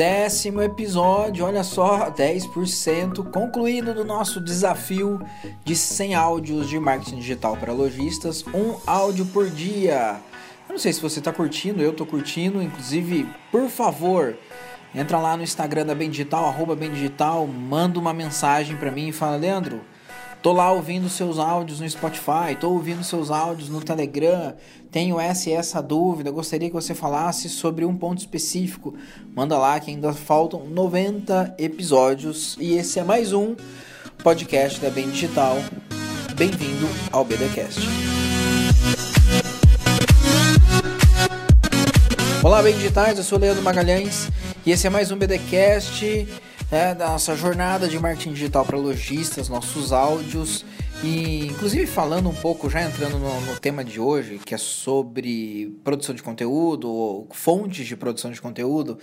décimo episódio, olha só, 10% concluído do nosso desafio de 100 áudios de marketing digital para lojistas, um áudio por dia. Eu não sei se você está curtindo, eu estou curtindo, inclusive, por favor, entra lá no Instagram da Bem Digital, arroba Bem Digital, manda uma mensagem para mim e fala, Leandro, Tô lá ouvindo seus áudios no Spotify, tô ouvindo seus áudios no Telegram, tenho essa e essa dúvida, gostaria que você falasse sobre um ponto específico. Manda lá que ainda faltam 90 episódios e esse é mais um podcast da Bem Digital. Bem-vindo ao BDcast. Olá, bem digitais, eu sou Leandro Magalhães e esse é mais um BDcast né, da nossa jornada de marketing digital para lojistas, nossos áudios e inclusive falando um pouco, já entrando no, no, tema de hoje, que é sobre produção de conteúdo, ou fontes de produção de conteúdo,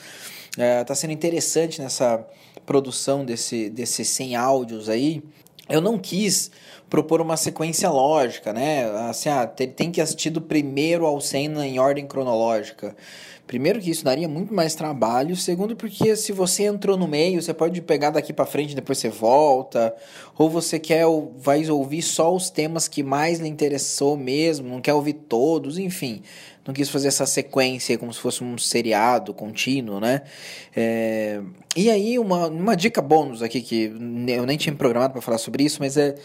está é, tá sendo interessante nessa produção desse, desses 100 áudios aí. Eu não quis propor uma sequência lógica, né? Assim, ah, tem que assistir do primeiro ao 100 em ordem cronológica. Primeiro que isso daria muito mais trabalho, segundo porque se você entrou no meio, você pode pegar daqui para frente, depois você volta, ou você quer vai ouvir só os temas que mais lhe interessou mesmo, não quer ouvir todos, enfim. Não quis fazer essa sequência como se fosse um seriado contínuo, né? É... E aí, uma, uma dica bônus aqui, que eu nem tinha programado para falar sobre isso, mas é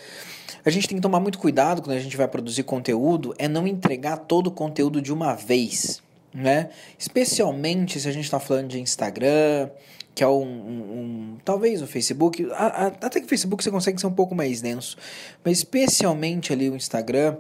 a gente tem que tomar muito cuidado quando a gente vai produzir conteúdo, é não entregar todo o conteúdo de uma vez né? Especialmente se a gente está falando de Instagram, que é um, um, um talvez o Facebook, a, a, até que o Facebook você consegue ser um pouco mais denso, mas especialmente ali o Instagram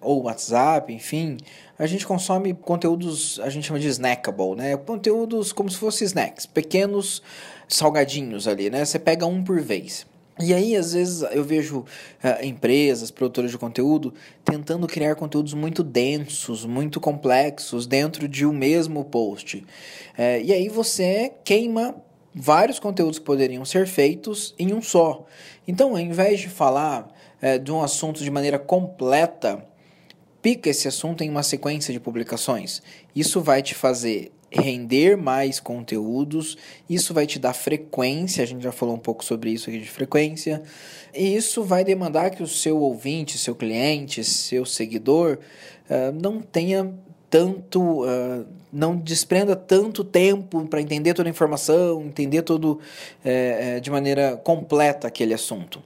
ou o WhatsApp, enfim, a gente consome conteúdos, a gente chama de snackable, né? Conteúdos como se fossem snacks, pequenos salgadinhos ali, né? Você pega um por vez. E aí, às vezes, eu vejo uh, empresas, produtores de conteúdo, tentando criar conteúdos muito densos, muito complexos dentro de um mesmo post. Uh, e aí você queima vários conteúdos que poderiam ser feitos em um só. Então, ao invés de falar uh, de um assunto de maneira completa, pica esse assunto em uma sequência de publicações. Isso vai te fazer render mais conteúdos, isso vai te dar frequência, a gente já falou um pouco sobre isso aqui de frequência, e isso vai demandar que o seu ouvinte, seu cliente, seu seguidor uh, não tenha tanto, uh, não desprenda tanto tempo para entender toda a informação, entender todo uh, de maneira completa aquele assunto.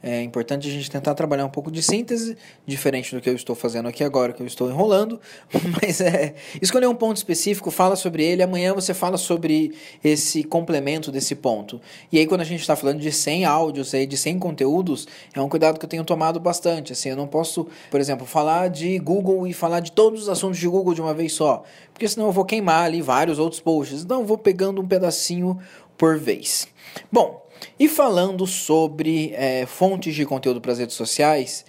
É importante a gente tentar trabalhar um pouco de síntese, diferente do que eu estou fazendo aqui agora, que eu estou enrolando, mas é escolher um ponto específico, fala sobre ele, amanhã você fala sobre esse complemento desse ponto. E aí quando a gente está falando de 100 áudios, aí, de 100 conteúdos, é um cuidado que eu tenho tomado bastante. Assim, eu não posso, por exemplo, falar de Google e falar de todos os assuntos de Google de uma vez só, porque senão eu vou queimar ali vários outros posts. Então eu vou pegando um pedacinho por vez. Bom, e falando sobre é, fontes de conteúdo para as redes sociais,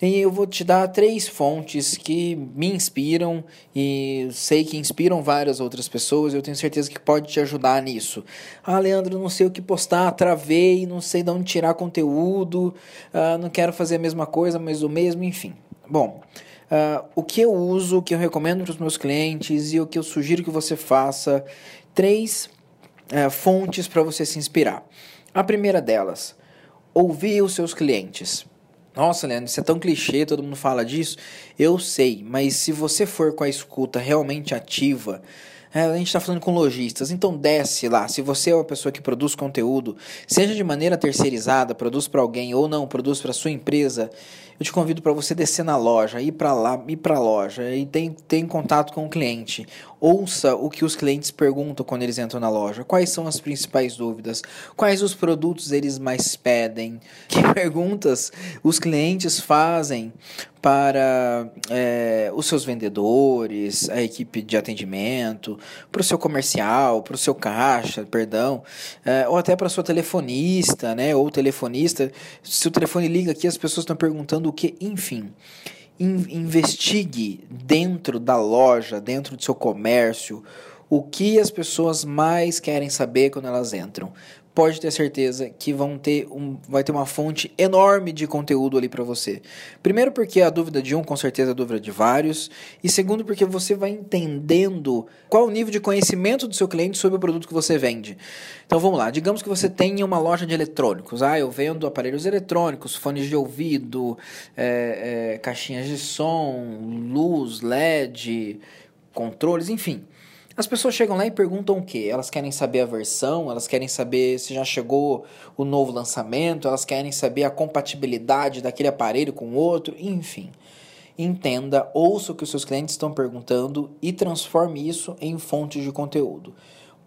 eu vou te dar três fontes que me inspiram e sei que inspiram várias outras pessoas. Eu tenho certeza que pode te ajudar nisso. Ah, Leandro, não sei o que postar, travei, não sei de onde tirar conteúdo, ah, não quero fazer a mesma coisa, mas o mesmo, enfim. Bom, uh, o que eu uso, o que eu recomendo para os meus clientes e o que eu sugiro que você faça, três uh, fontes para você se inspirar. A primeira delas, ouvir os seus clientes. Nossa, Leandro, isso é tão clichê, todo mundo fala disso. Eu sei, mas se você for com a escuta realmente ativa, a gente está falando com lojistas, então desce lá. Se você é uma pessoa que produz conteúdo, seja de maneira terceirizada, produz para alguém ou não, produz para sua empresa, eu te convido para você descer na loja, ir para lá, ir para a loja e ter, ter contato com o cliente. Ouça o que os clientes perguntam quando eles entram na loja. Quais são as principais dúvidas? Quais os produtos eles mais pedem? Que perguntas os clientes fazem para é, os seus vendedores, a equipe de atendimento, para o seu comercial, para o seu caixa, perdão, é, ou até para sua telefonista, né? Ou telefonista. Se o telefone liga aqui, as pessoas estão perguntando o que, enfim investigue dentro da loja, dentro do seu comércio, o que as pessoas mais querem saber quando elas entram. Pode ter certeza que vão ter um, vai ter uma fonte enorme de conteúdo ali para você. Primeiro porque a dúvida de um com certeza é a dúvida de vários, e segundo porque você vai entendendo qual o nível de conhecimento do seu cliente sobre o produto que você vende. Então vamos lá, digamos que você tenha uma loja de eletrônicos. Ah, eu vendo aparelhos eletrônicos, fones de ouvido, é, é, caixinhas de som, luz, LED, controles, enfim. As pessoas chegam lá e perguntam o quê? Elas querem saber a versão, elas querem saber se já chegou o novo lançamento, elas querem saber a compatibilidade daquele aparelho com o outro, enfim. Entenda, ouça o que os seus clientes estão perguntando e transforme isso em fontes de conteúdo.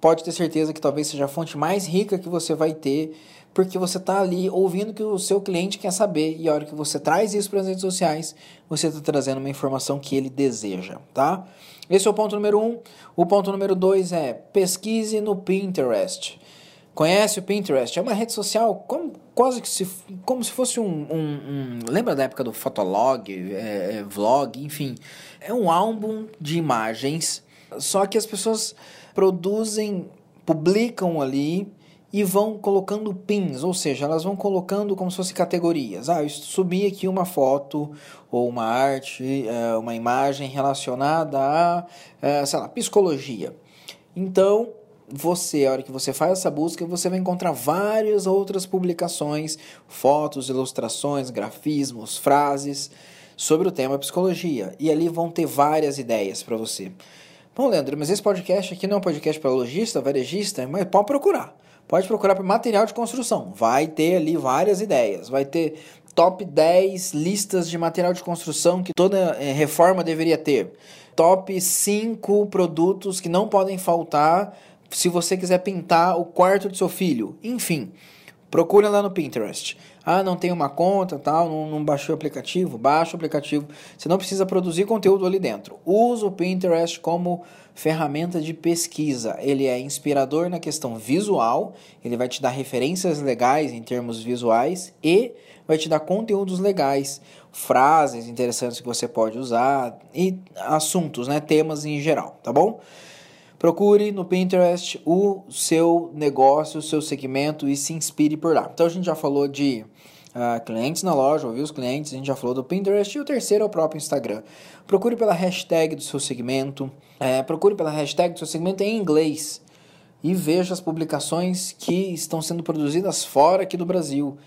Pode ter certeza que talvez seja a fonte mais rica que você vai ter, porque você está ali ouvindo o que o seu cliente quer saber e a hora que você traz isso para as redes sociais, você está trazendo uma informação que ele deseja, tá? Esse é o ponto número um. O ponto número dois é pesquise no Pinterest. Conhece o Pinterest? É uma rede social como, quase que se, como se fosse um, um, um Lembra da época do Fotolog, é, é, vlog, enfim. É um álbum de imagens, só que as pessoas produzem, publicam ali e vão colocando pins, ou seja, elas vão colocando como se fossem categorias. Ah, eu subi aqui uma foto ou uma arte, é, uma imagem relacionada a, é, sei lá, psicologia. Então, você, a hora que você faz essa busca, você vai encontrar várias outras publicações, fotos, ilustrações, grafismos, frases sobre o tema psicologia. E ali vão ter várias ideias para você. Bom, Leandro, mas esse podcast aqui não é um podcast para lojista, varejista, mas pode procurar. Pode procurar por material de construção. Vai ter ali várias ideias. Vai ter top 10 listas de material de construção que toda é, reforma deveria ter. Top 5 produtos que não podem faltar se você quiser pintar o quarto do seu filho. Enfim, procura lá no Pinterest. Ah, não tem uma conta, tal, não, não baixou o aplicativo? Baixa o aplicativo. Você não precisa produzir conteúdo ali dentro. Usa o Pinterest como ferramenta de pesquisa. Ele é inspirador na questão visual, ele vai te dar referências legais em termos visuais e vai te dar conteúdos legais, frases interessantes que você pode usar e assuntos, né, temas em geral, tá bom? Procure no Pinterest o seu negócio, o seu segmento e se inspire por lá. Então a gente já falou de uh, clientes na loja, ouvir os clientes, a gente já falou do Pinterest e o terceiro é o próprio Instagram. Procure pela hashtag do seu segmento, é, procure pela hashtag do seu segmento em inglês e veja as publicações que estão sendo produzidas fora aqui do Brasil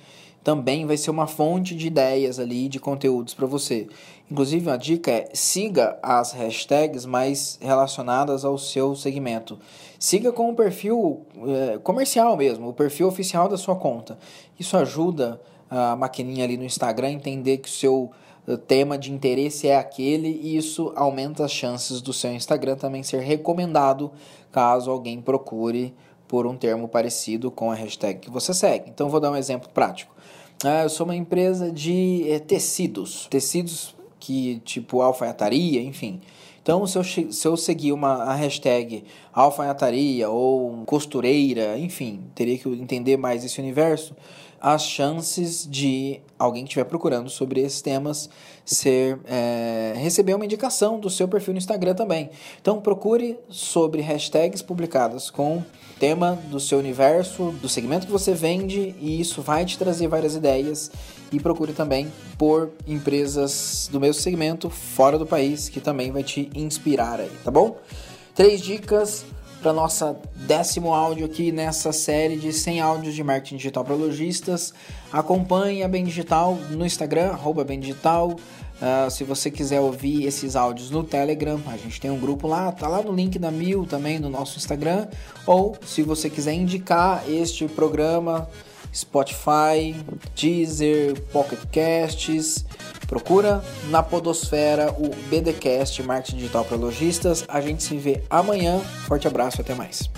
também vai ser uma fonte de ideias ali, de conteúdos para você. Inclusive, uma dica é siga as hashtags mais relacionadas ao seu segmento. Siga com o perfil é, comercial mesmo, o perfil oficial da sua conta. Isso ajuda a maquininha ali no Instagram a entender que o seu eh, tema de interesse é aquele e isso aumenta as chances do seu Instagram também ser recomendado caso alguém procure por um termo parecido com a hashtag que você segue. Então, vou dar um exemplo prático. Ah, eu sou uma empresa de é, tecidos, tecidos que tipo alfaiataria, enfim. Então, se eu, se eu seguir uma a hashtag alfaiataria ou costureira, enfim, teria que entender mais esse universo, as chances de alguém que estiver procurando sobre esses temas ser é, receber uma indicação do seu perfil no Instagram também. Então procure sobre hashtags publicadas com tema do seu universo, do segmento que você vende e isso vai te trazer várias ideias e procure também por empresas do mesmo segmento fora do país que também vai te inspirar aí, tá bom? Três dicas para nossa décimo áudio aqui nessa série de 100 áudios de marketing digital para lojistas. Acompanhe a Bem Digital no Instagram, arroba Bem Digital. Uh, se você quiser ouvir esses áudios no Telegram, a gente tem um grupo lá, tá lá no link da Mil também no nosso Instagram. Ou se você quiser indicar este programa, Spotify, Deezer, Pocket Casts, Procura na Podosfera o BDcast Marketing Digital para Lojistas. A gente se vê amanhã. Forte abraço, até mais.